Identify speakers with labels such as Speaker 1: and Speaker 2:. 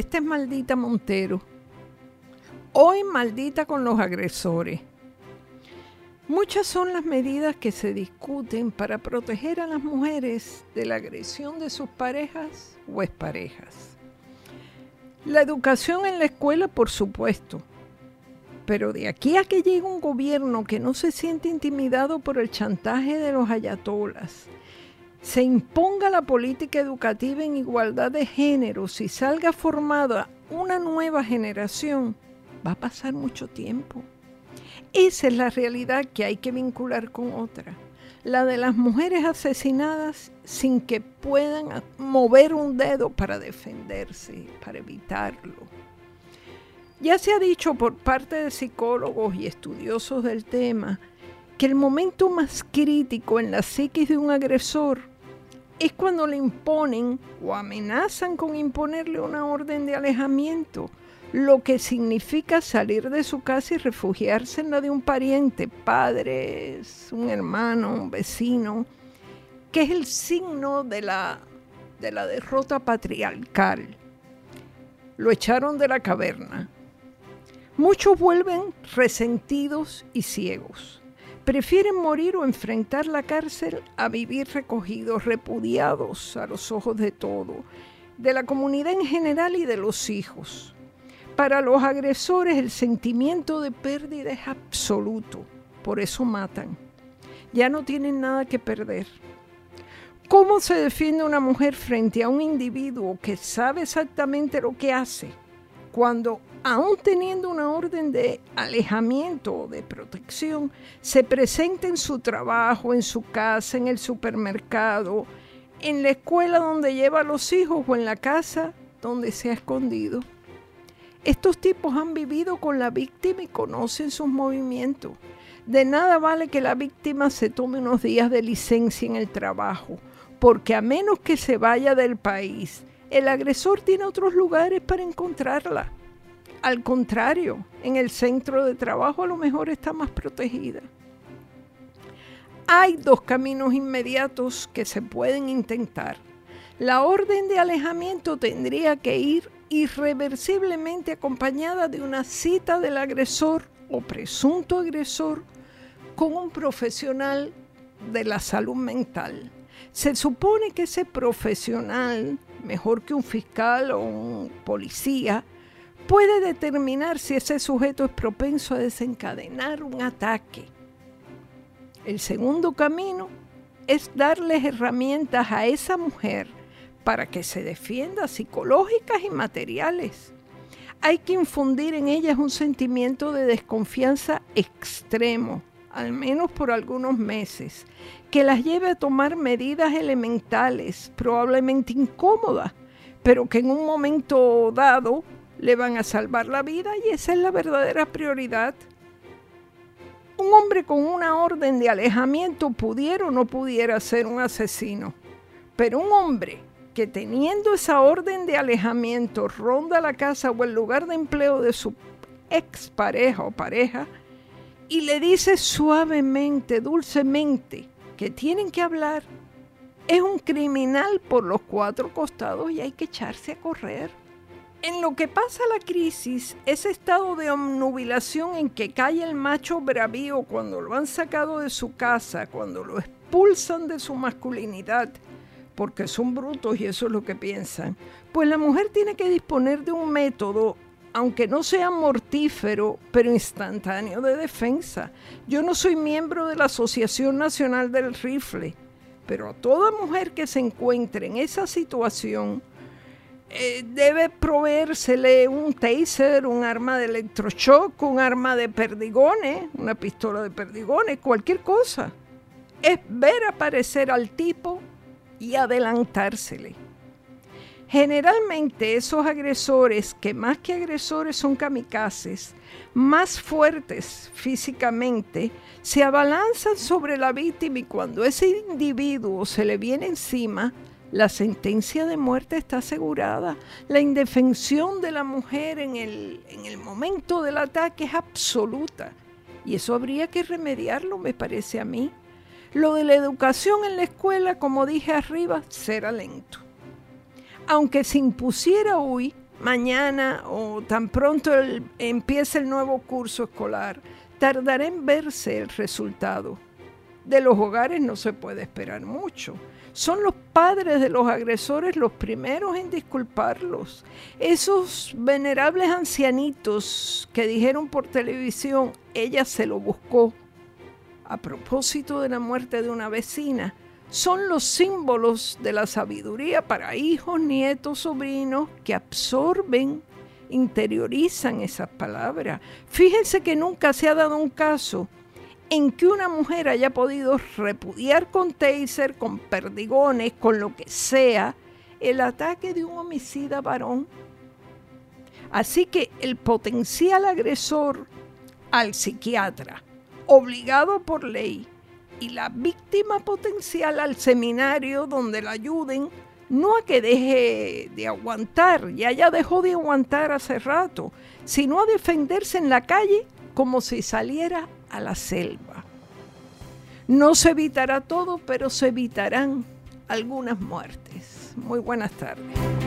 Speaker 1: Esta es maldita Montero. Hoy maldita con los agresores. Muchas son las medidas que se discuten para proteger a las mujeres de la agresión de sus parejas o exparejas. La educación en la escuela, por supuesto, pero de aquí a que llegue un gobierno que no se siente intimidado por el chantaje de los ayatolas, se imponga la política educativa en igualdad de géneros y salga formada una nueva generación, va a pasar mucho tiempo. Esa es la realidad que hay que vincular con otra, la de las mujeres asesinadas sin que puedan mover un dedo para defenderse, para evitarlo. Ya se ha dicho por parte de psicólogos y estudiosos del tema que el momento más crítico en la psiquis de un agresor es cuando le imponen o amenazan con imponerle una orden de alejamiento, lo que significa salir de su casa y refugiarse en la de un pariente, padres, un hermano, un vecino, que es el signo de la, de la derrota patriarcal. Lo echaron de la caverna. Muchos vuelven resentidos y ciegos prefieren morir o enfrentar la cárcel a vivir recogidos, repudiados a los ojos de todo, de la comunidad en general y de los hijos. Para los agresores el sentimiento de pérdida es absoluto, por eso matan. Ya no tienen nada que perder. ¿Cómo se defiende una mujer frente a un individuo que sabe exactamente lo que hace cuando aún teniendo una orden de alejamiento o de protección, se presenta en su trabajo, en su casa, en el supermercado, en la escuela donde lleva a los hijos o en la casa donde se ha escondido. Estos tipos han vivido con la víctima y conocen sus movimientos. De nada vale que la víctima se tome unos días de licencia en el trabajo, porque a menos que se vaya del país, el agresor tiene otros lugares para encontrarla. Al contrario, en el centro de trabajo a lo mejor está más protegida. Hay dos caminos inmediatos que se pueden intentar. La orden de alejamiento tendría que ir irreversiblemente acompañada de una cita del agresor o presunto agresor con un profesional de la salud mental. Se supone que ese profesional, mejor que un fiscal o un policía, puede determinar si ese sujeto es propenso a desencadenar un ataque. El segundo camino es darles herramientas a esa mujer para que se defienda psicológicas y materiales. Hay que infundir en ellas un sentimiento de desconfianza extremo, al menos por algunos meses, que las lleve a tomar medidas elementales, probablemente incómodas, pero que en un momento dado le van a salvar la vida y esa es la verdadera prioridad. Un hombre con una orden de alejamiento pudiera o no pudiera ser un asesino, pero un hombre que teniendo esa orden de alejamiento ronda la casa o el lugar de empleo de su expareja o pareja y le dice suavemente, dulcemente, que tienen que hablar, es un criminal por los cuatro costados y hay que echarse a correr. En lo que pasa la crisis, ese estado de omnubilación en que cae el macho bravío cuando lo han sacado de su casa, cuando lo expulsan de su masculinidad, porque son brutos y eso es lo que piensan, pues la mujer tiene que disponer de un método, aunque no sea mortífero, pero instantáneo de defensa. Yo no soy miembro de la Asociación Nacional del Rifle, pero a toda mujer que se encuentre en esa situación, eh, debe proveérsele un taser, un arma de electroshock, un arma de perdigones, una pistola de perdigones, cualquier cosa. Es ver aparecer al tipo y adelantársele. Generalmente esos agresores, que más que agresores son kamikazes, más fuertes físicamente, se abalanzan sobre la víctima y cuando ese individuo se le viene encima, la sentencia de muerte está asegurada. La indefensión de la mujer en el, en el momento del ataque es absoluta. Y eso habría que remediarlo, me parece a mí. Lo de la educación en la escuela, como dije arriba, será lento. Aunque se impusiera hoy mañana o tan pronto empiece el nuevo curso escolar, tardará en verse el resultado. De los hogares no se puede esperar mucho. Son los padres de los agresores los primeros en disculparlos. Esos venerables ancianitos que dijeron por televisión, ella se lo buscó. A propósito de la muerte de una vecina, son los símbolos de la sabiduría para hijos, nietos, sobrinos que absorben, interiorizan esas palabras. Fíjense que nunca se ha dado un caso en que una mujer haya podido repudiar con taser, con perdigones, con lo que sea, el ataque de un homicida varón. Así que el potencial agresor al psiquiatra, obligado por ley, y la víctima potencial al seminario donde la ayuden, no a que deje de aguantar, ya ya dejó de aguantar hace rato, sino a defenderse en la calle como si saliera a la selva. No se evitará todo, pero se evitarán algunas muertes. Muy buenas tardes.